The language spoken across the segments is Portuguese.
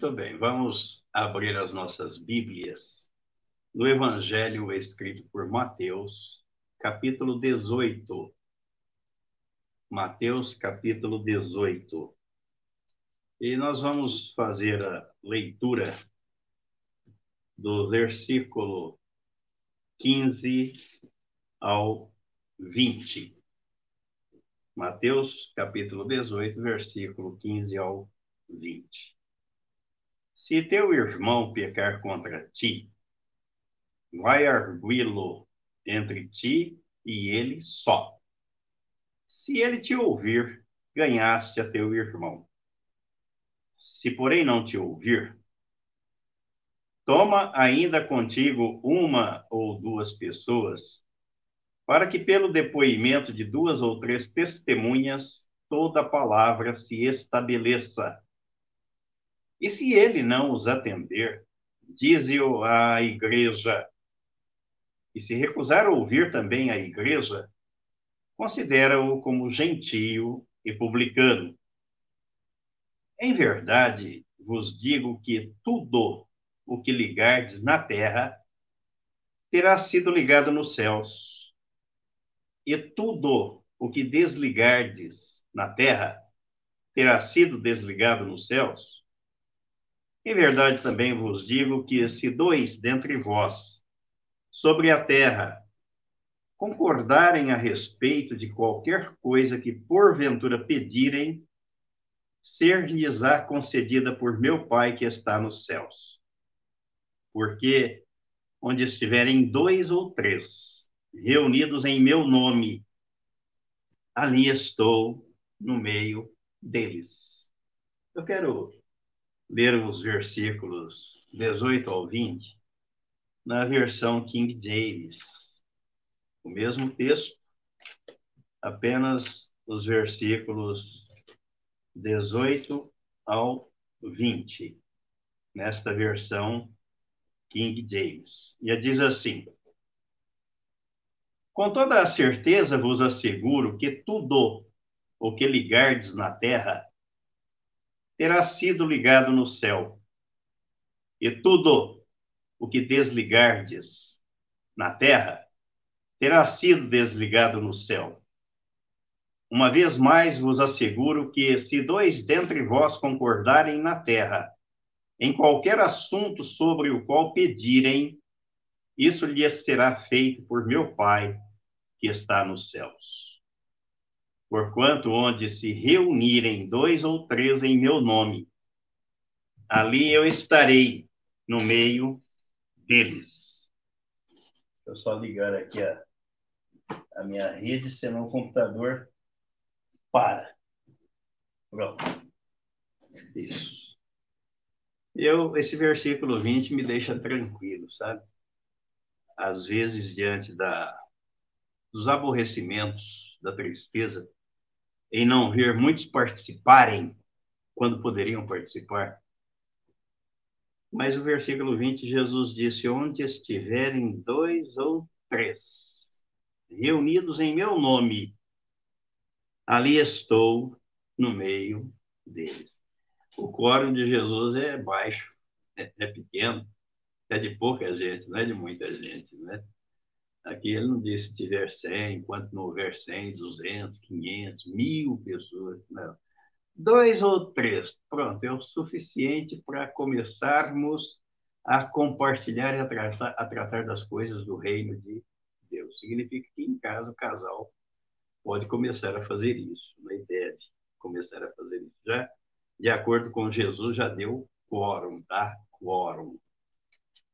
Muito bem, vamos abrir as nossas Bíblias no Evangelho escrito por Mateus, capítulo 18. Mateus, capítulo 18. E nós vamos fazer a leitura do versículo 15 ao 20. Mateus, capítulo 18, versículo 15 ao 20. Se teu irmão pecar contra ti, vai arguí-lo entre ti e ele só. Se ele te ouvir, ganhaste a teu irmão. Se, porém, não te ouvir, toma ainda contigo uma ou duas pessoas, para que, pelo depoimento de duas ou três testemunhas, toda palavra se estabeleça. E se ele não os atender, dize-o à igreja. E se recusar a ouvir também a igreja, considera-o como gentio e publicano. Em verdade, vos digo que tudo o que ligardes na terra terá sido ligado nos céus, e tudo o que desligardes na terra terá sido desligado nos céus. Em verdade também vos digo que se dois dentre vós sobre a terra concordarem a respeito de qualquer coisa que porventura pedirem, ser-lhes-á concedida por meu Pai que está nos céus. Porque onde estiverem dois ou três reunidos em meu nome, ali estou no meio deles. Eu quero ler os versículos 18 ao 20 na versão King James. O mesmo texto, apenas os versículos 18 ao 20, nesta versão King James. E diz assim: Com toda a certeza vos asseguro que tudo o que ligardes na terra terá sido ligado no céu. E tudo o que desligardes na terra terá sido desligado no céu. Uma vez mais vos asseguro que, se dois dentre vós concordarem na terra, em qualquer assunto sobre o qual pedirem, isso lhes será feito por meu Pai que está nos céus. Porquanto onde se reunirem dois ou três em meu nome, ali eu estarei no meio deles. Deixa eu só ligar aqui a, a minha rede, senão o computador para. Pronto. Isso. Eu, esse versículo 20 me deixa tranquilo, sabe? Às vezes, diante da, dos aborrecimentos, da tristeza, em não ver muitos participarem quando poderiam participar. Mas o versículo 20, Jesus disse: Onde estiverem dois ou três reunidos em meu nome, ali estou no meio deles. O quórum de Jesus é baixo, é, é pequeno, é de pouca gente, não é de muita gente, né? Aqui ele não disse se tiver 100, enquanto não houver 100, 200, 500, mil pessoas. Não. Dois ou três, pronto, é o suficiente para começarmos a compartilhar e a tratar, a tratar das coisas do reino de Deus. Significa que em casa o casal pode começar a fazer isso, né? deve começar a fazer isso. Já, de acordo com Jesus, já deu quórum, tá? Quórum.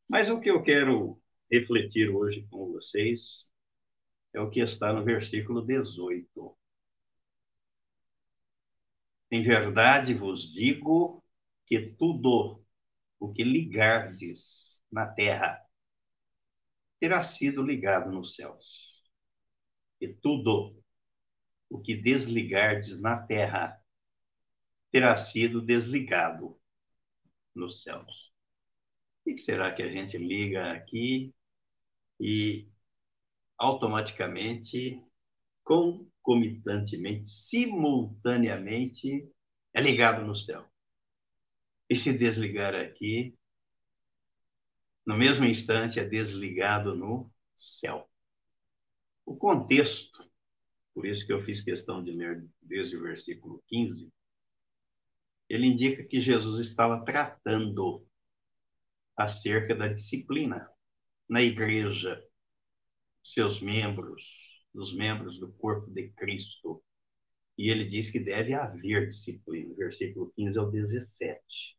Mas o que eu quero refletir hoje com vocês é o que está no versículo 18. Em verdade vos digo que tudo o que ligardes na terra terá sido ligado nos céus. E tudo o que desligardes na terra terá sido desligado nos céus. O que será que a gente liga aqui e automaticamente, concomitantemente, simultaneamente, é ligado no céu? e se desligar aqui, no mesmo instante é desligado no céu. O contexto, por isso que eu fiz questão de ler desde o versículo 15, ele indica que Jesus estava tratando acerca da disciplina na igreja, seus membros, dos membros do corpo de Cristo. E ele diz que deve haver disciplina. Versículo 15 ao 17.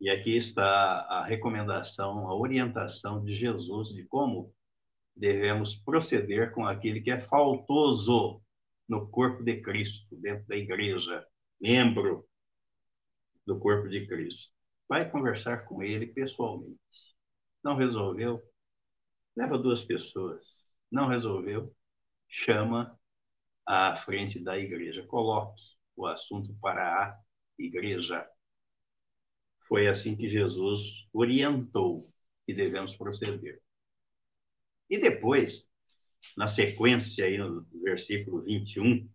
E aqui está a recomendação, a orientação de Jesus de como devemos proceder com aquele que é faltoso no corpo de Cristo, dentro da igreja, membro do corpo de Cristo. Vai conversar com ele pessoalmente. Não resolveu? Leva duas pessoas. Não resolveu? Chama à frente da igreja. Coloque o assunto para a igreja. Foi assim que Jesus orientou que devemos proceder. E depois, na sequência aí no versículo 21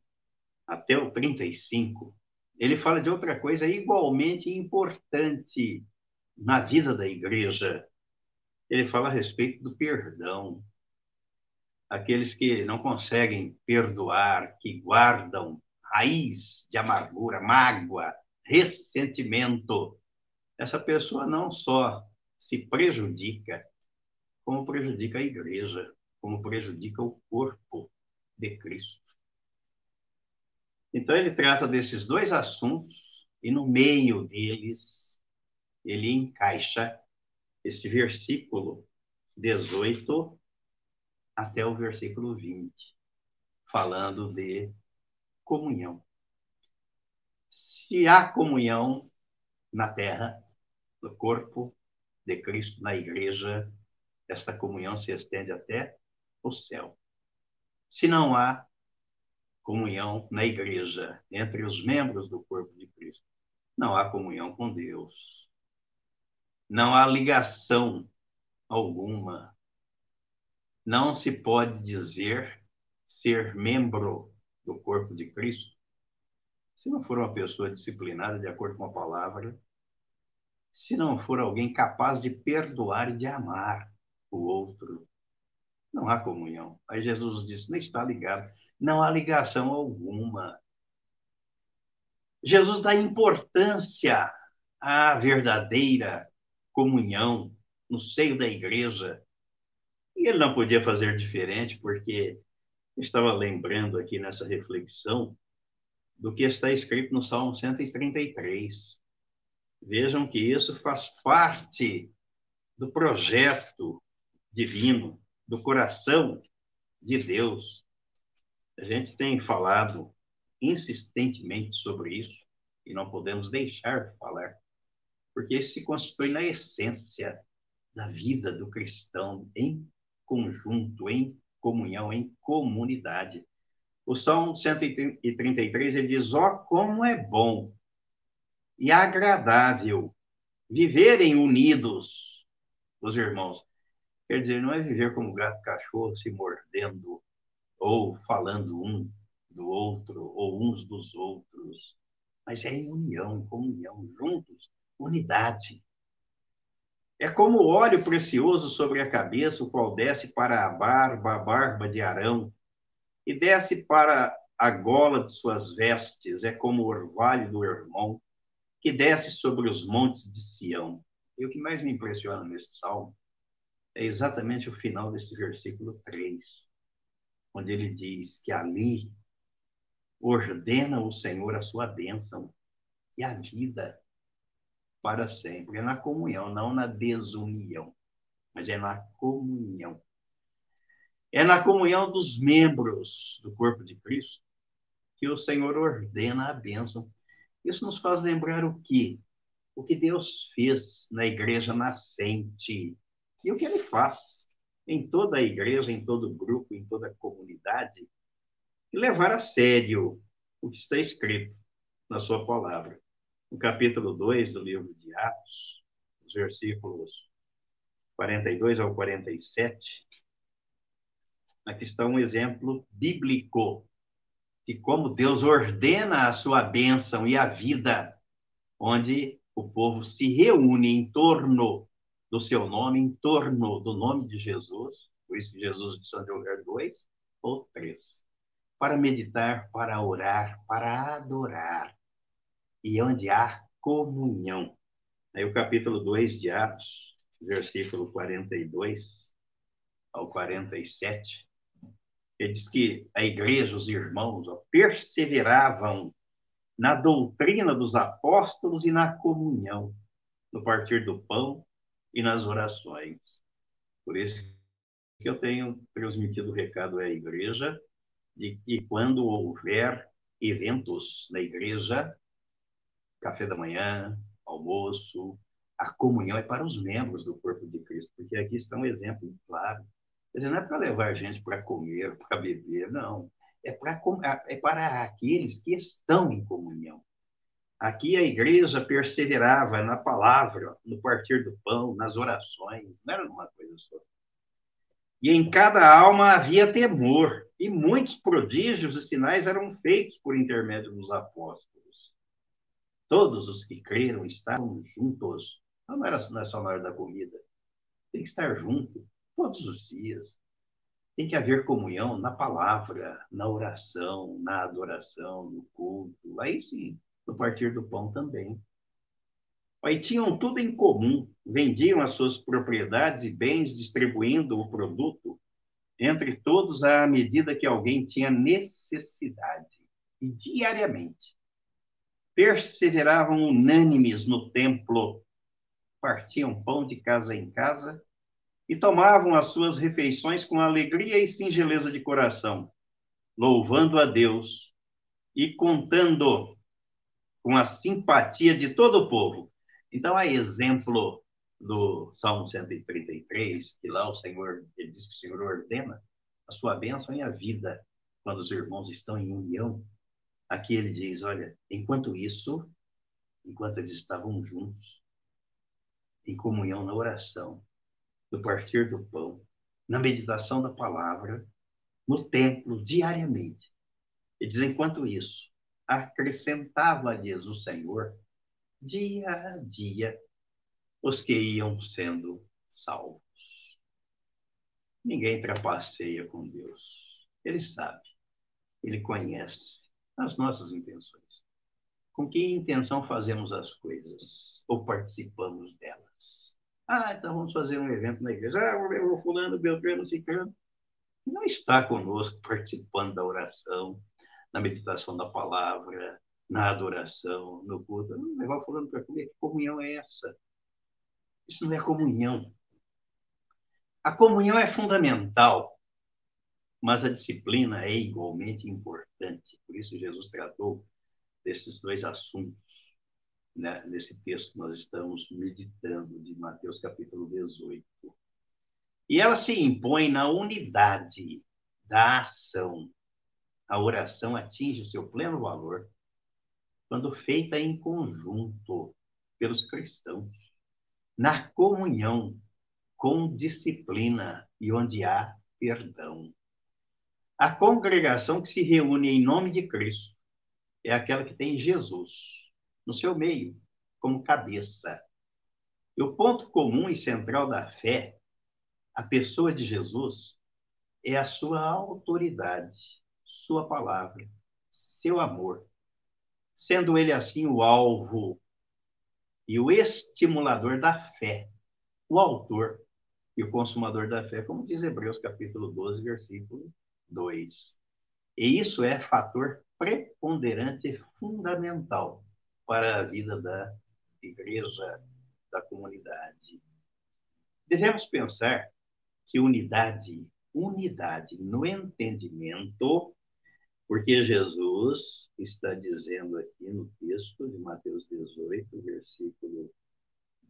até o 35, ele fala de outra coisa igualmente importante na vida da igreja. Ele fala a respeito do perdão. Aqueles que não conseguem perdoar, que guardam raiz de amargura, mágoa, ressentimento, essa pessoa não só se prejudica, como prejudica a igreja, como prejudica o corpo de Cristo. Então, ele trata desses dois assuntos e, no meio deles, ele encaixa este versículo 18 até o versículo 20, falando de comunhão. Se há comunhão na terra, no corpo de Cristo, na igreja, esta comunhão se estende até o céu. Se não há comunhão na igreja, entre os membros do corpo de Cristo. Não há comunhão com Deus. Não há ligação alguma. Não se pode dizer ser membro do corpo de Cristo se não for uma pessoa disciplinada de acordo com a palavra, se não for alguém capaz de perdoar e de amar o outro. Não há comunhão. Aí Jesus disse: não está ligado. Não há ligação alguma. Jesus dá importância à verdadeira comunhão no seio da igreja. E ele não podia fazer diferente, porque estava lembrando aqui nessa reflexão do que está escrito no Salmo 133. Vejam que isso faz parte do projeto divino, do coração de Deus. A gente tem falado insistentemente sobre isso e não podemos deixar de falar, porque isso se constitui na essência da vida do cristão em conjunto, em comunhão, em comunidade. O Salmo 133 ele diz: Ó, oh, como é bom e agradável viverem unidos os irmãos. Quer dizer, não é viver como gato e cachorro se mordendo ou falando um do outro, ou uns dos outros, mas é em união, comunhão, juntos, unidade. É como óleo precioso sobre a cabeça, o qual desce para a barba, a barba de Arão, e desce para a gola de suas vestes, é como o orvalho do irmão, que desce sobre os montes de Sião. E o que mais me impressiona neste salmo é exatamente o final deste versículo 3 onde ele diz que ali ordena o Senhor a sua bênção e a vida para sempre. É na comunhão, não na desunião, mas é na comunhão. É na comunhão dos membros do corpo de Cristo que o Senhor ordena a bênção. Isso nos faz lembrar o que? O que Deus fez na igreja nascente e o que ele faz em toda a igreja, em todo grupo, em toda a comunidade, e levar a sério o que está escrito na sua palavra. No capítulo 2 do livro de Atos, os versículos 42 ao 47, aqui está um exemplo bíblico de como Deus ordena a sua bênção e a vida, onde o povo se reúne em torno do seu nome, em torno do nome de Jesus, por isso que Jesus disse onde houver dois ou três, para meditar, para orar, para adorar, e onde há comunhão. Aí o capítulo 2 de Atos, versículo 42 ao 47, ele diz que a igreja, os irmãos, ó, perseveravam na doutrina dos apóstolos e na comunhão, no partir do pão e nas orações. Por isso que eu tenho transmitido o recado à igreja de que quando houver eventos na igreja, café da manhã, almoço, a comunhão é para os membros do corpo de Cristo, porque aqui está um exemplo claro. Quer dizer, não é para levar gente para comer, para beber, não. É para, é para aqueles que estão em comunhão. Aqui a igreja perseverava na palavra, no partir do pão, nas orações, não era uma coisa só. E em cada alma havia temor, e muitos prodígios e sinais eram feitos por intermédio dos apóstolos. Todos os que creram estavam juntos. Não era é só na hora da comida. Tem que estar junto todos os dias. Tem que haver comunhão na palavra, na oração, na adoração, no culto. Aí sim, no partir do pão também. Aí tinham tudo em comum, vendiam as suas propriedades e bens, distribuindo o produto entre todos à medida que alguém tinha necessidade. E diariamente perseveravam unânimes no templo, partiam pão de casa em casa e tomavam as suas refeições com alegria e singeleza de coração, louvando a Deus e contando com a simpatia de todo o povo. Então, a exemplo do Salmo 133, que lá o Senhor, ele diz que o Senhor ordena a sua bênção e a vida quando os irmãos estão em união. Aqui ele diz: olha, enquanto isso, enquanto eles estavam juntos, em comunhão na oração, no partir do pão, na meditação da palavra, no templo, diariamente. E diz: enquanto isso, acrescentava-lhes o Senhor, dia a dia, os que iam sendo salvos. Ninguém trapaceia com Deus. Ele sabe, ele conhece as nossas intenções. Com que intenção fazemos as coisas ou participamos delas? Ah, então vamos fazer um evento na igreja. Ah, o fulano, beltrano, ciclano. Não está conosco participando da oração, na meditação da palavra, na adoração, no culto. Não levar o fulano para comer. Que comunhão é essa? Isso não é comunhão. A comunhão é fundamental, mas a disciplina é igualmente importante. Por isso Jesus tratou desses dois assuntos né, nesse texto que nós estamos meditando, de Mateus capítulo 18. E ela se impõe na unidade da ação. A oração atinge o seu pleno valor quando feita em conjunto pelos cristãos, na comunhão, com disciplina e onde há perdão. A congregação que se reúne em nome de Cristo é aquela que tem Jesus no seu meio, como cabeça. E o ponto comum e central da fé, a pessoa de Jesus, é a sua autoridade, sua palavra, seu amor, sendo ele assim o alvo e o estimulador da fé, o autor e o consumador da fé, como diz Hebreus capítulo 12, versículo 2. E isso é fator preponderante e fundamental para a vida da igreja, da comunidade. Devemos pensar que unidade, unidade no entendimento, porque Jesus está dizendo aqui no texto de Mateus 18, versículo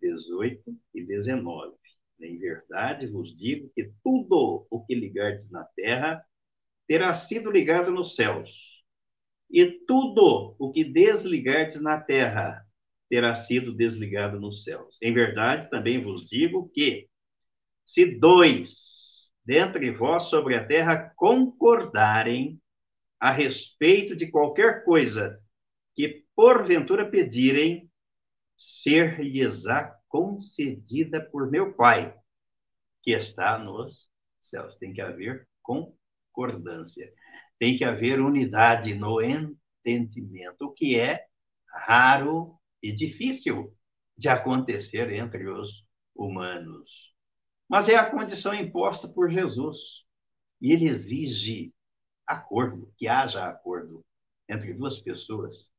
18 e 19. Em verdade vos digo que tudo o que ligardes na terra terá sido ligado nos céus e tudo o que desligardes na terra terá sido desligado nos céus. Em verdade, também vos digo que, se dois dentre vós sobre a terra concordarem a respeito de qualquer coisa que porventura pedirem, ser-lhes-á concedida por meu Pai, que está nos céus. Tem que haver concordância. Tem que haver unidade no entendimento, o que é raro e difícil de acontecer entre os humanos. Mas é a condição imposta por Jesus. E ele exige acordo, que haja acordo entre duas pessoas,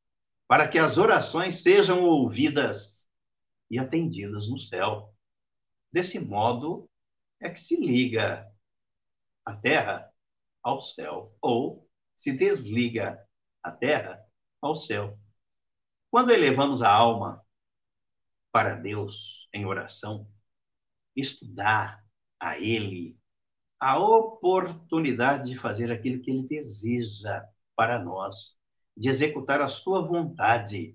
para que as orações sejam ouvidas e atendidas no céu. Desse modo é que se liga a terra ao céu, ou se desliga a terra ao céu. Quando elevamos a alma para Deus em oração, estudar a Ele a oportunidade de fazer aquilo que Ele deseja para nós, de executar a Sua vontade,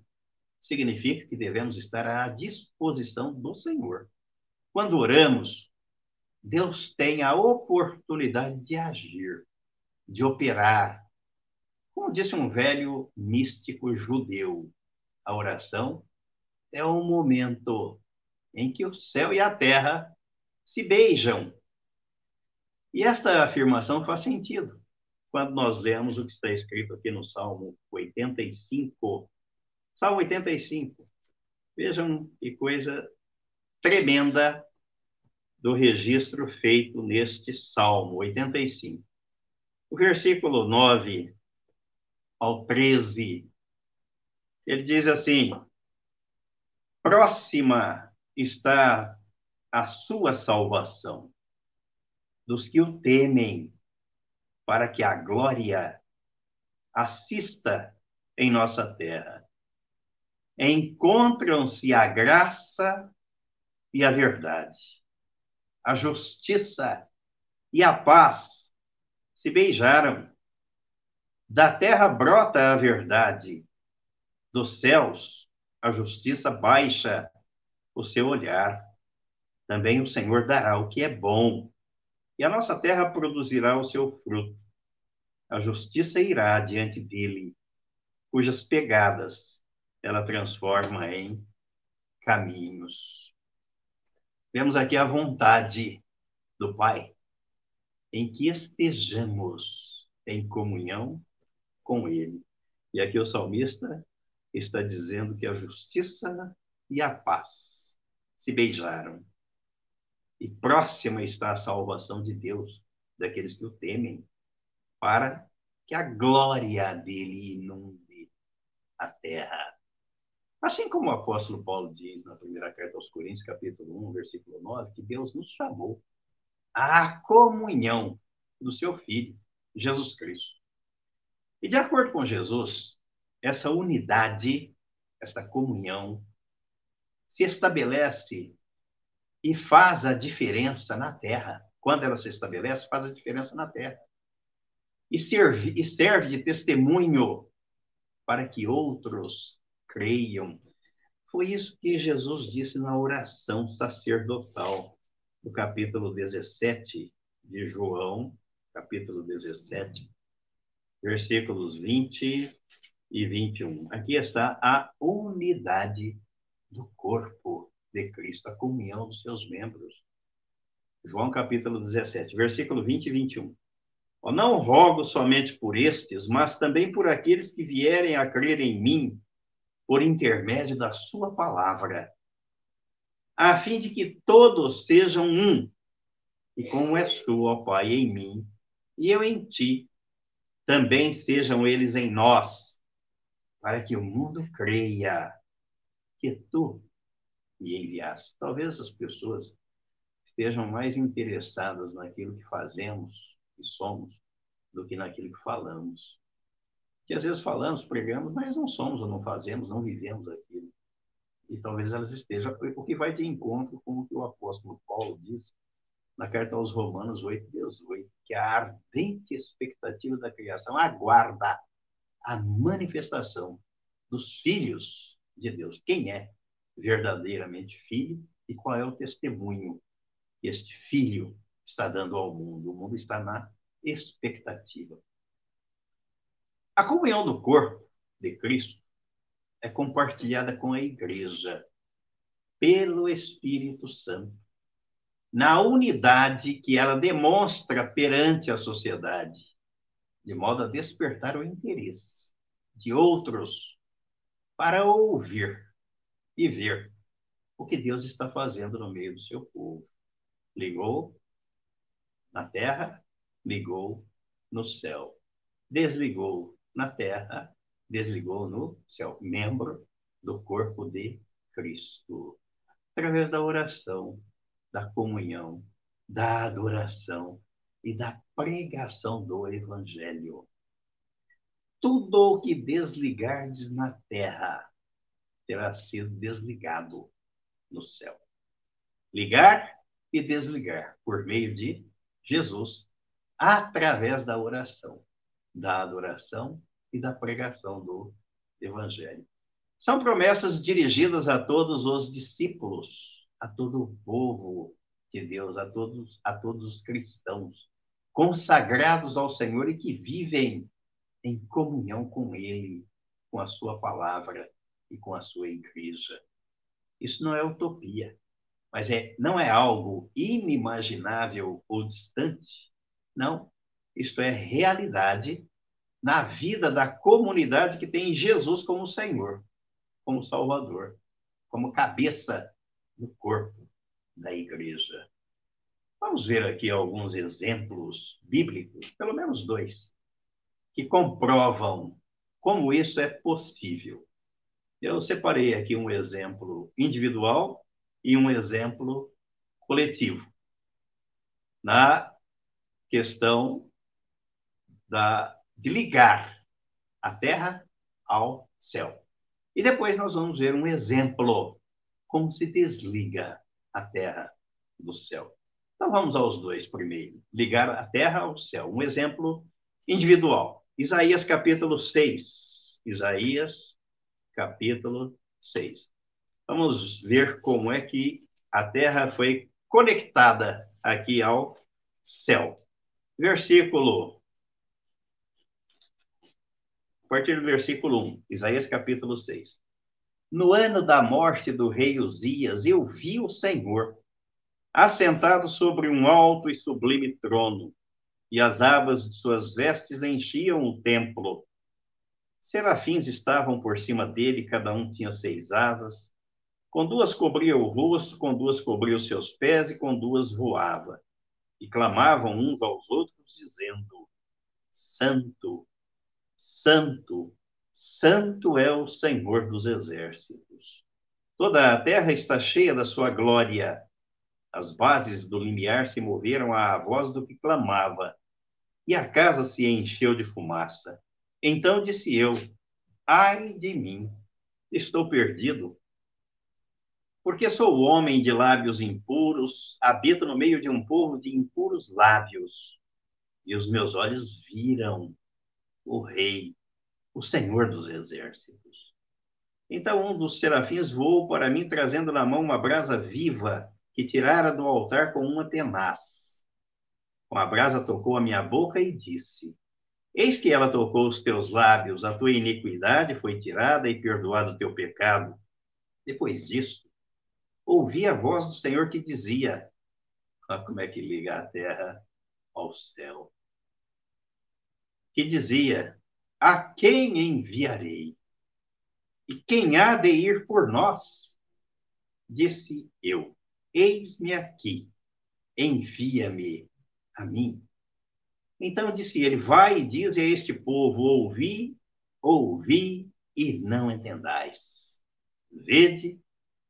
significa que devemos estar à disposição do Senhor. Quando oramos, Deus tem a oportunidade de agir, de operar. Como disse um velho místico judeu, a oração é o momento em que o céu e a terra se beijam. E esta afirmação faz sentido quando nós lemos o que está escrito aqui no Salmo 85. Salmo 85. Vejam que coisa tremenda do registro feito neste Salmo 85. O versículo 9 ao 13, ele diz assim: Próxima está a sua salvação dos que o temem, para que a glória assista em nossa terra. Encontram-se a graça e a verdade a justiça e a paz se beijaram. Da terra brota a verdade, dos céus a justiça baixa o seu olhar. Também o Senhor dará o que é bom, e a nossa terra produzirá o seu fruto. A justiça irá diante dele, cujas pegadas ela transforma em caminhos. Temos aqui a vontade do Pai em que estejamos em comunhão com Ele. E aqui o salmista está dizendo que a justiça e a paz se beijaram. E próxima está a salvação de Deus daqueles que o temem, para que a glória dele inunde a terra. Assim como o apóstolo Paulo diz na primeira carta aos Coríntios, capítulo 1, versículo 9, que Deus nos chamou à comunhão do seu Filho, Jesus Cristo. E de acordo com Jesus, essa unidade, essa comunhão, se estabelece e faz a diferença na terra. Quando ela se estabelece, faz a diferença na terra. E serve, e serve de testemunho para que outros creiam. Foi isso que Jesus disse na oração sacerdotal, no capítulo 17 de João, capítulo 17, versículos 20 e 21. Aqui está a unidade do corpo de Cristo, a comunhão dos seus membros. João capítulo 17, versículo 20 e 21. Não rogo somente por estes, mas também por aqueles que vierem a crer em mim por intermédio da sua palavra, a fim de que todos sejam um, e como és tu, ó Pai, em mim, e eu em ti, também sejam eles em nós, para que o mundo creia que tu me enviaste. Talvez as pessoas estejam mais interessadas naquilo que fazemos e somos do que naquilo que falamos que às vezes falamos, pregamos, mas não somos ou não fazemos, não vivemos aquilo. E talvez elas estejam, o que vai de encontro com o que o apóstolo Paulo diz na carta aos Romanos 8, 18, que a ardente expectativa da criação aguarda a manifestação dos filhos de Deus. Quem é verdadeiramente filho e qual é o testemunho que este filho está dando ao mundo? O mundo está na expectativa. A comunhão do corpo de Cristo é compartilhada com a igreja. pelo Espírito Santo, na unidade que ela demonstra perante a sociedade, de modo a despertar o interesse de outros para ouvir e ver o que Deus está fazendo no meio do seu povo. Ligou na terra, ligou no céu. Desligou na terra, desligou no céu. Membro do corpo de Cristo. Através da oração, da comunhão, da adoração e da pregação do Evangelho. Tudo o que desligardes na terra terá sido desligado no céu. Ligar e desligar por meio de Jesus, através da oração, da adoração e da pregação do Evangelho. São promessas dirigidas a todos os discípulos, a todo o povo de Deus, a todos, a todos os cristãos consagrados ao Senhor e que vivem em comunhão com Ele, com a Sua palavra e com a Sua igreja. Isso não é utopia, mas é, não é algo inimaginável ou distante. Não, isto é realidade na vida da comunidade que tem Jesus como Senhor, como Salvador, como cabeça do corpo da igreja. Vamos ver aqui alguns exemplos bíblicos, pelo menos dois, que comprovam como isso é possível. Eu separei aqui um exemplo individual e um exemplo coletivo. Na questão da, de ligar a terra ao céu. E depois nós vamos ver um exemplo como se desliga a terra do céu. Então vamos aos dois primeiro. Ligar a terra ao céu. Um exemplo individual. Isaías capítulo 6. Isaías capítulo 6. Vamos ver como é que a terra foi conectada aqui ao céu. Versículo. A partir do versículo 1, Isaías capítulo 6. No ano da morte do rei Uzias, eu vi o Senhor assentado sobre um alto e sublime trono, e as abas de suas vestes enchiam o templo. Serafins estavam por cima dele, cada um tinha seis asas. Com duas cobria o rosto, com duas cobria os seus pés e com duas voava. E clamavam uns aos outros, dizendo: Santo, Santo, Santo é o Senhor dos exércitos. Toda a terra está cheia da sua glória. As bases do limiar se moveram à voz do que clamava, e a casa se encheu de fumaça. Então disse eu: Ai de mim, estou perdido. Porque sou homem de lábios impuros, habito no meio de um povo de impuros lábios, e os meus olhos viram o Rei, o Senhor dos Exércitos. Então um dos serafins voou para mim, trazendo na mão uma brasa viva que tirara do altar com uma tenaz. Com a brasa tocou a minha boca e disse: Eis que ela tocou os teus lábios, a tua iniquidade foi tirada e perdoado o teu pecado. Depois disso, ouvi a voz do Senhor que dizia: Olha como é que liga a terra ao céu. Que dizia: A quem enviarei? E quem há de ir por nós? Disse eu: Eis-me aqui, envia-me a mim. Então disse ele: Vai e diz a este povo: Ouvi, ouvi e não entendais. Vede,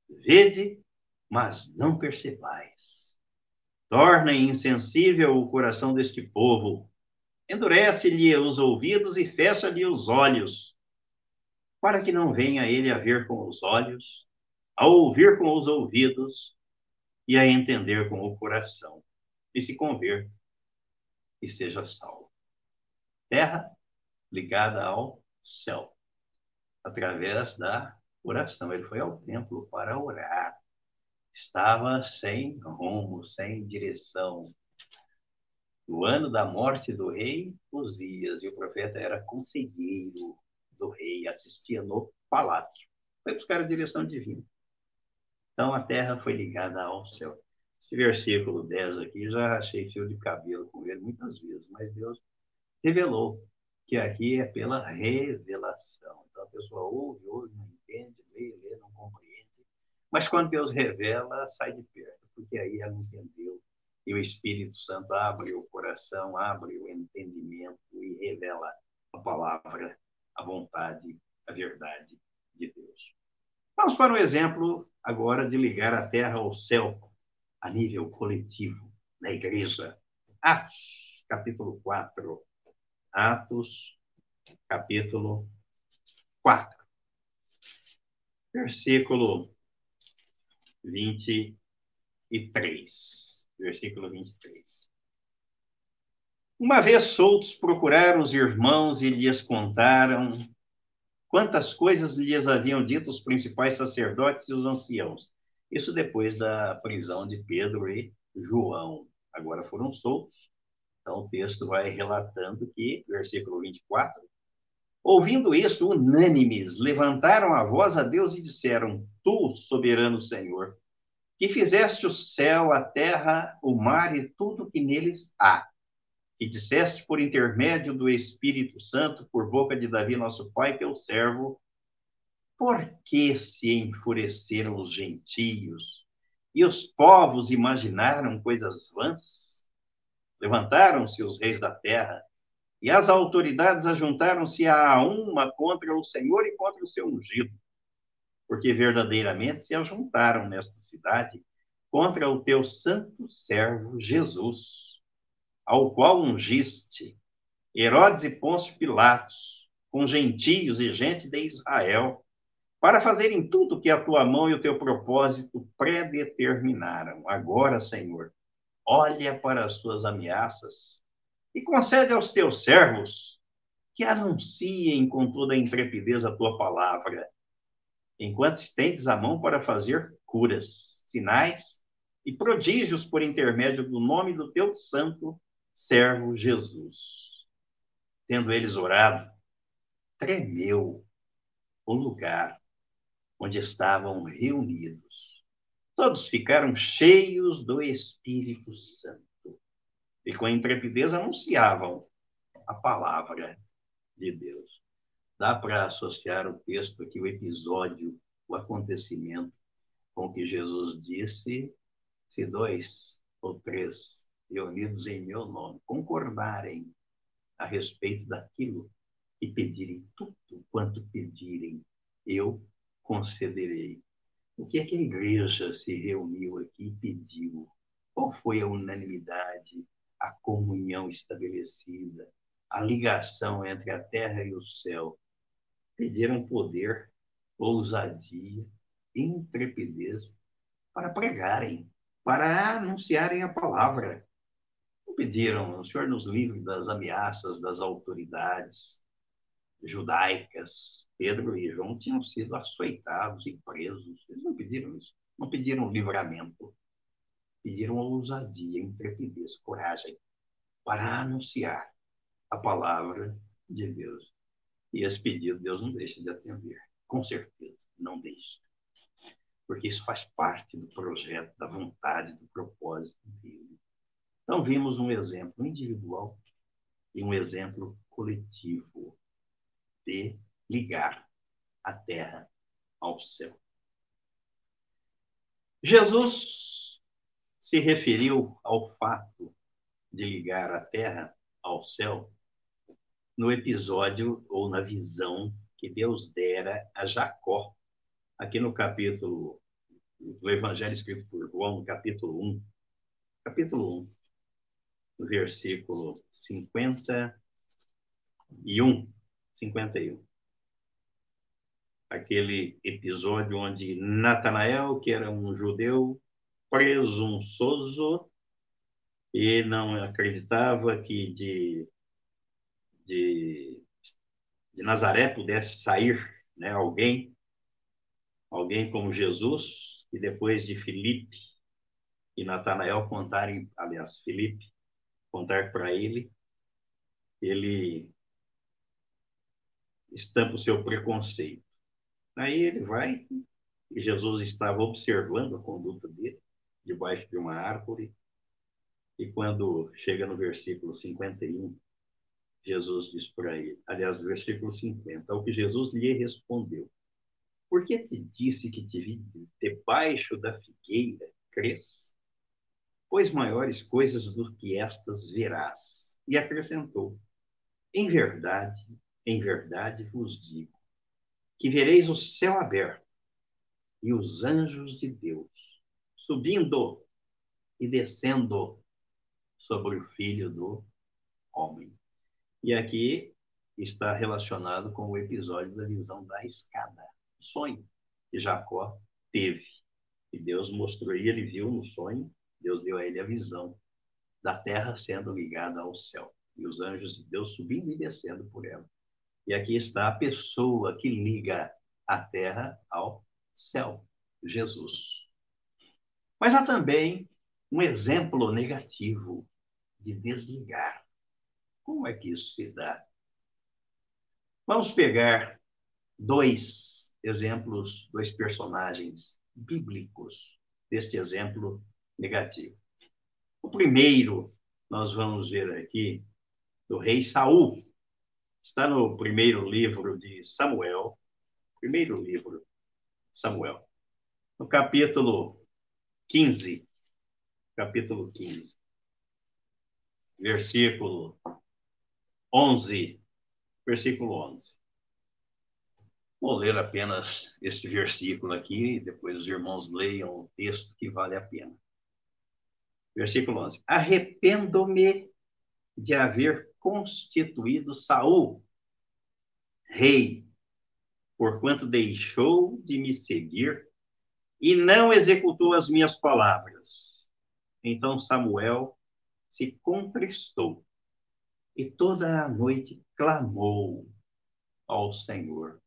vede, mas não percebais. Torna insensível o coração deste povo, endurece-lhe os ouvidos e fecha-lhe os olhos, para que não venha ele a ver com os olhos, a ouvir com os ouvidos e a entender com o coração, e se converta e seja salvo. Terra ligada ao céu, através da oração. Ele foi ao templo para orar. Estava sem rumo, sem direção. No ano da morte do rei Uzias, e o profeta era conselheiro do rei, assistia no palácio. Foi buscar a direção divina. Então a terra foi ligada ao céu. Esse versículo 10 aqui já achei fio de cabelo com ele muitas vezes, mas Deus revelou que aqui é pela revelação. Então a pessoa ouve, ouve, não entende, lê, lê, não compreende. Mas quando Deus revela, sai de perto, porque aí ela entendeu. E o Espírito Santo abre o coração, abre o entendimento e revela a palavra, a vontade, a verdade de Deus. Vamos para o exemplo agora de ligar a terra ao céu a nível coletivo na igreja. Atos, capítulo 4. Atos, capítulo 4. Versículo 23. Versículo 23. Uma vez soltos, procuraram os irmãos e lhes contaram quantas coisas lhes haviam dito os principais sacerdotes e os anciãos. Isso depois da prisão de Pedro e João. Agora foram soltos. Então o texto vai relatando que, versículo 24, ouvindo isto, unânimes, levantaram a voz a Deus e disseram: Tu, soberano Senhor, que fizeste o céu, a terra, o mar e tudo que neles há e disseste por intermédio do Espírito Santo, por boca de Davi, nosso pai, teu servo, por que se enfureceram os gentios e os povos imaginaram coisas vãs? Levantaram-se os reis da terra e as autoridades ajuntaram-se a uma contra o Senhor e contra o seu ungido, porque verdadeiramente se ajuntaram nesta cidade contra o teu santo servo Jesus ao qual ungiste Herodes e Pôncio Pilatos, com gentios e gente de Israel, para fazerem tudo que a tua mão e o teu propósito predeterminaram. Agora, Senhor, olha para as tuas ameaças e concede aos teus servos que anunciem com toda a intrepidez a tua palavra, enquanto estendes a mão para fazer curas, sinais e prodígios por intermédio do nome do teu santo servo Jesus. Tendo eles orado, tremeu o lugar onde estavam reunidos. Todos ficaram cheios do Espírito Santo e com intrepidez anunciavam a palavra de Deus. Dá para associar o texto aqui, o episódio, o acontecimento com o que Jesus disse: se dois ou três reunidos em meu nome, concordarem a respeito daquilo e pedirem tudo quanto pedirem, eu concederei. O que é que a igreja se reuniu aqui e pediu? Qual foi a unanimidade, a comunhão estabelecida, a ligação entre a terra e o céu? Pediram poder, ousadia, intrepidez para pregarem, para anunciarem a palavra pediram, o Senhor nos livre das ameaças das autoridades judaicas. Pedro e João tinham sido açoitados e presos. Eles não pediram isso. Não pediram livramento. Pediram ousadia, intrepidez, coragem para anunciar a palavra de Deus. E esse pedido Deus não deixa de atender. Com certeza, não deixa. Porque isso faz parte do projeto, da vontade, do propósito dele. Então, vimos um exemplo individual e um exemplo coletivo de ligar a terra ao céu. Jesus se referiu ao fato de ligar a terra ao céu no episódio ou na visão que Deus dera a Jacó, aqui no capítulo do Evangelho escrito por João, capítulo 1. Capítulo 1 no versículo 51. 51. Aquele episódio onde Natanael, que era um judeu presunçoso e não acreditava que de, de, de Nazaré pudesse sair né, alguém, alguém como Jesus, e depois de Filipe e Natanael contarem, aliás, Filipe contar para ele, ele estampa o seu preconceito. Aí ele vai e Jesus estava observando a conduta dele, debaixo de uma árvore. E quando chega no versículo 51, Jesus diz para ele, aliás, no versículo 50, ao que Jesus lhe respondeu: Por que te disse que te vi debaixo da figueira, crês? Pois maiores coisas do que estas verás. E acrescentou: Em verdade, em verdade vos digo, que vereis o céu aberto e os anjos de Deus subindo e descendo sobre o filho do homem. E aqui está relacionado com o episódio da visão da escada, sonho que Jacó teve. E Deus mostrou, e ele viu no sonho, Deus deu a ele a visão da terra sendo ligada ao céu e os anjos de Deus subindo e descendo por ela. E aqui está a pessoa que liga a terra ao céu, Jesus. Mas há também um exemplo negativo de desligar. Como é que isso se dá? Vamos pegar dois exemplos, dois personagens bíblicos deste exemplo negativo. O primeiro, nós vamos ver aqui, do rei Saul. Está no primeiro livro de Samuel, primeiro livro de Samuel, no capítulo 15, capítulo 15, versículo 11, versículo 11. Vou ler apenas este versículo aqui, depois os irmãos leiam o texto que vale a pena. Versículo 11. Arrependo-me de haver constituído Saul rei, porquanto deixou de me seguir e não executou as minhas palavras. Então Samuel se contristou e toda a noite clamou ao Senhor.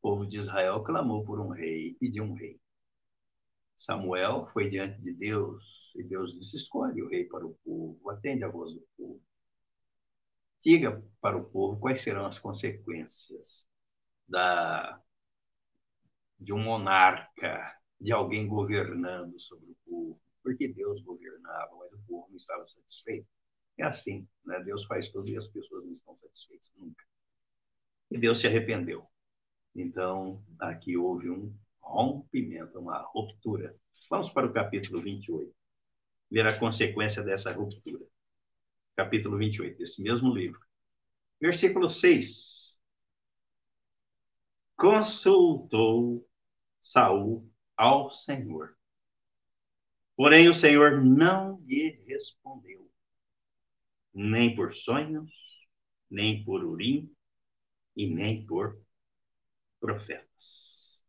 O povo de Israel clamou por um rei, pediu um rei. Samuel foi diante de Deus e Deus disse: escolhe o rei para o povo, atende a voz do povo. Diga para o povo quais serão as consequências da, de um monarca, de alguém governando sobre o povo. Porque Deus governava, mas o povo não estava satisfeito. É assim, né? Deus faz tudo e as pessoas não estão satisfeitas nunca. E Deus se arrependeu. Então, aqui houve um rompimento, uma ruptura. Vamos para o capítulo 28, ver a consequência dessa ruptura. Capítulo 28, desse mesmo livro. Versículo 6. Consultou Saul ao Senhor. Porém, o Senhor não lhe respondeu nem por sonhos, nem por urim e nem por profetas.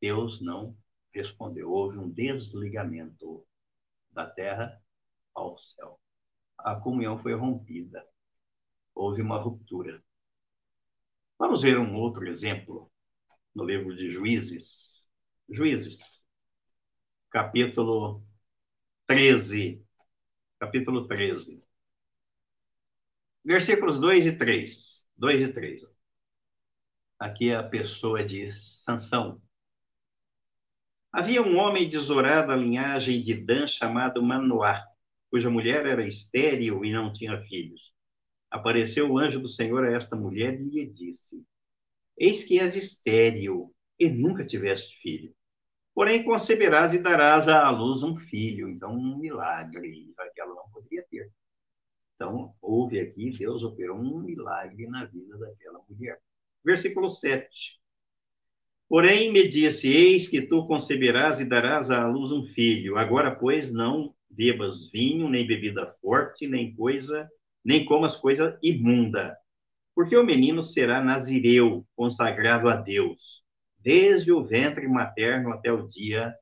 Deus não respondeu. Houve um desligamento da terra ao céu. A comunhão foi rompida. Houve uma ruptura. Vamos ver um outro exemplo no livro de Juízes. Juízes, capítulo 13 capítulo 13. Versículos 2 e 3. 2 e 3. Aqui a pessoa de Sansão. Havia um homem de Zorá da linhagem de Dan chamado Manoá, cuja mulher era estéril e não tinha filhos. Apareceu o anjo do Senhor a esta mulher e lhe disse: Eis que és estéril e nunca tiveste filho. Porém, conceberás e darás à luz um filho. Então, um milagre, que ela não poderia ter. Então, houve aqui, Deus operou um milagre na vida daquela mulher. Versículo 7. Porém, me disse: Eis que tu conceberás e darás à luz um filho. Agora, pois, não bebas vinho, nem bebida forte, nem coisa, nem comas coisa imunda. Porque o menino será nazireu, consagrado a Deus desde o ventre materno até o dia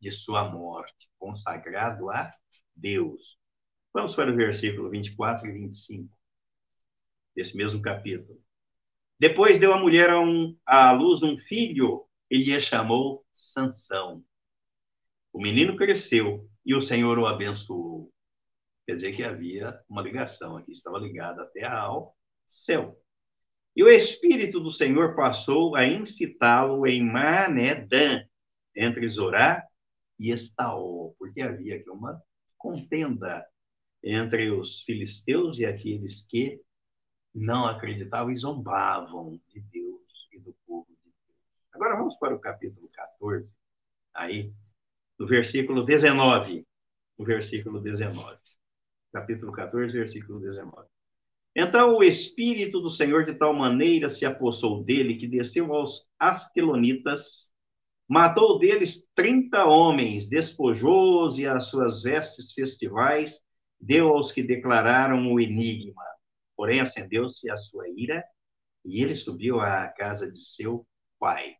de sua morte, consagrado a Deus. Vamos para o versículo 24 e 25 desse mesmo capítulo. Depois deu a mulher a, um, à luz um filho, ele a chamou Sansão. O menino cresceu e o Senhor o abençoou. Quer dizer que havia uma ligação aqui, estava ligada até ao céu. E o Espírito do Senhor passou a incitá-lo em Manedã, entre Zorá e Estaol, porque havia aqui uma contenda entre os filisteus e aqueles que não acreditavam e zombavam de Deus e do povo de Deus. Agora vamos para o capítulo 14, aí, no versículo 19. No versículo 19. Capítulo 14, versículo 19. Então o Espírito do Senhor de tal maneira se apossou dele que desceu aos Asquelonitas, matou deles trinta homens, despojou-os e as suas vestes festivais deu aos que declararam o enigma. Porém acendeu-se a sua ira e ele subiu à casa de seu pai.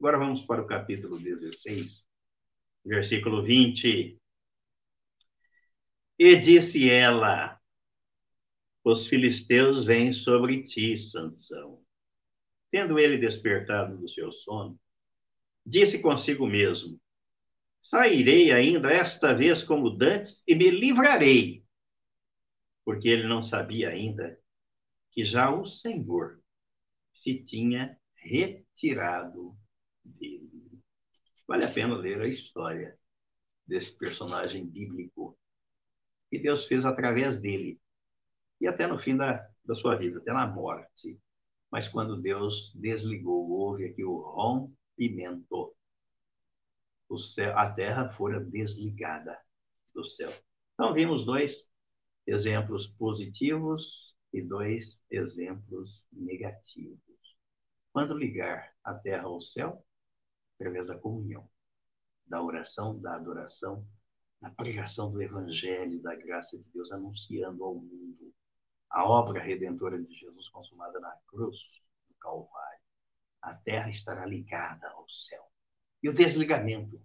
Agora vamos para o capítulo 16, versículo 20. E disse ela: os filisteus vêm sobre ti, Sansão. Tendo ele despertado do seu sono, disse consigo mesmo: Sairei ainda esta vez como dantes e me livrarei. Porque ele não sabia ainda que já o Senhor se tinha retirado dele. Vale a pena ler a história desse personagem bíblico que Deus fez através dele e até no fim da, da sua vida, até na morte. Mas quando Deus desligou, houve aqui o rompimento. O céu, a terra fora desligada do céu. Então, vimos dois exemplos positivos e dois exemplos negativos. Quando ligar a terra ao céu, através da comunhão, da oração, da adoração, da pregação do evangelho, da graça de Deus, anunciando ao mundo a obra redentora de Jesus consumada na cruz do Calvário, a terra estará ligada ao céu. E o desligamento,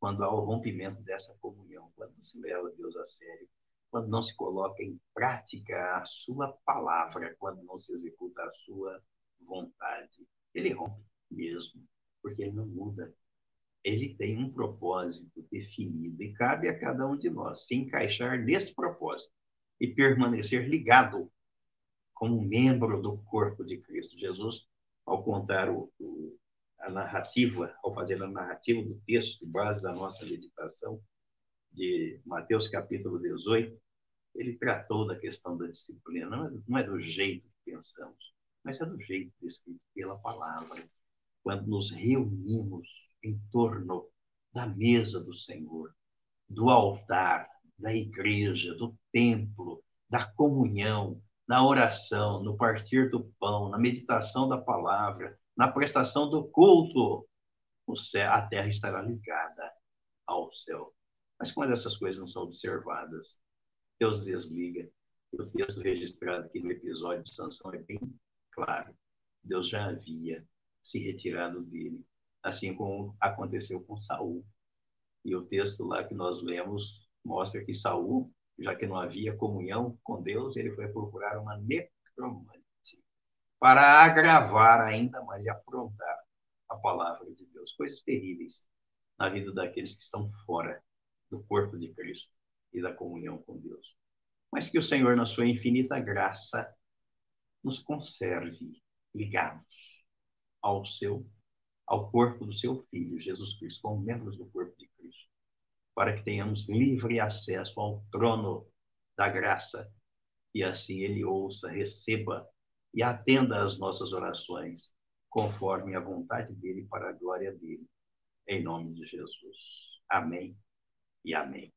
quando há o rompimento dessa comunhão, quando se leva Deus a sério, quando não se coloca em prática a sua palavra, quando não se executa a sua vontade. Ele rompe mesmo, porque ele não muda. Ele tem um propósito definido e cabe a cada um de nós se encaixar nesse propósito e permanecer ligado como membro do corpo de Cristo. Jesus, ao contar o, o, a narrativa, ao fazer a narrativa do texto, base da nossa meditação, de Mateus capítulo 18, ele tratou da questão da disciplina. Não é, não é do jeito que pensamos, mas é do jeito descrito pela palavra. Quando nos reunimos em torno da mesa do Senhor, do altar, da igreja, do templo, da comunhão, na oração, no partir do pão, na meditação da palavra, na prestação do culto, céu, a terra estará ligada ao céu. Mas quando essas coisas não são observadas, Deus desliga. o texto registrado aqui no episódio de Sansão é bem claro. Deus já havia se retirado dele, assim como aconteceu com Saul. E o texto lá que nós lemos mostra que Saul, já que não havia comunhão com Deus, ele foi procurar uma necromante para agravar ainda mais e afrontar a palavra de Deus. Coisas terríveis na vida daqueles que estão fora do corpo de Cristo e da comunhão com Deus. Mas que o Senhor, na sua infinita graça, nos conserve ligados ao seu ao corpo do seu filho, Jesus Cristo, como membros do corpo de Cristo para que tenhamos livre acesso ao trono da graça e assim ele ouça, receba e atenda às nossas orações, conforme a vontade dele para a glória dele. Em nome de Jesus. Amém e amém.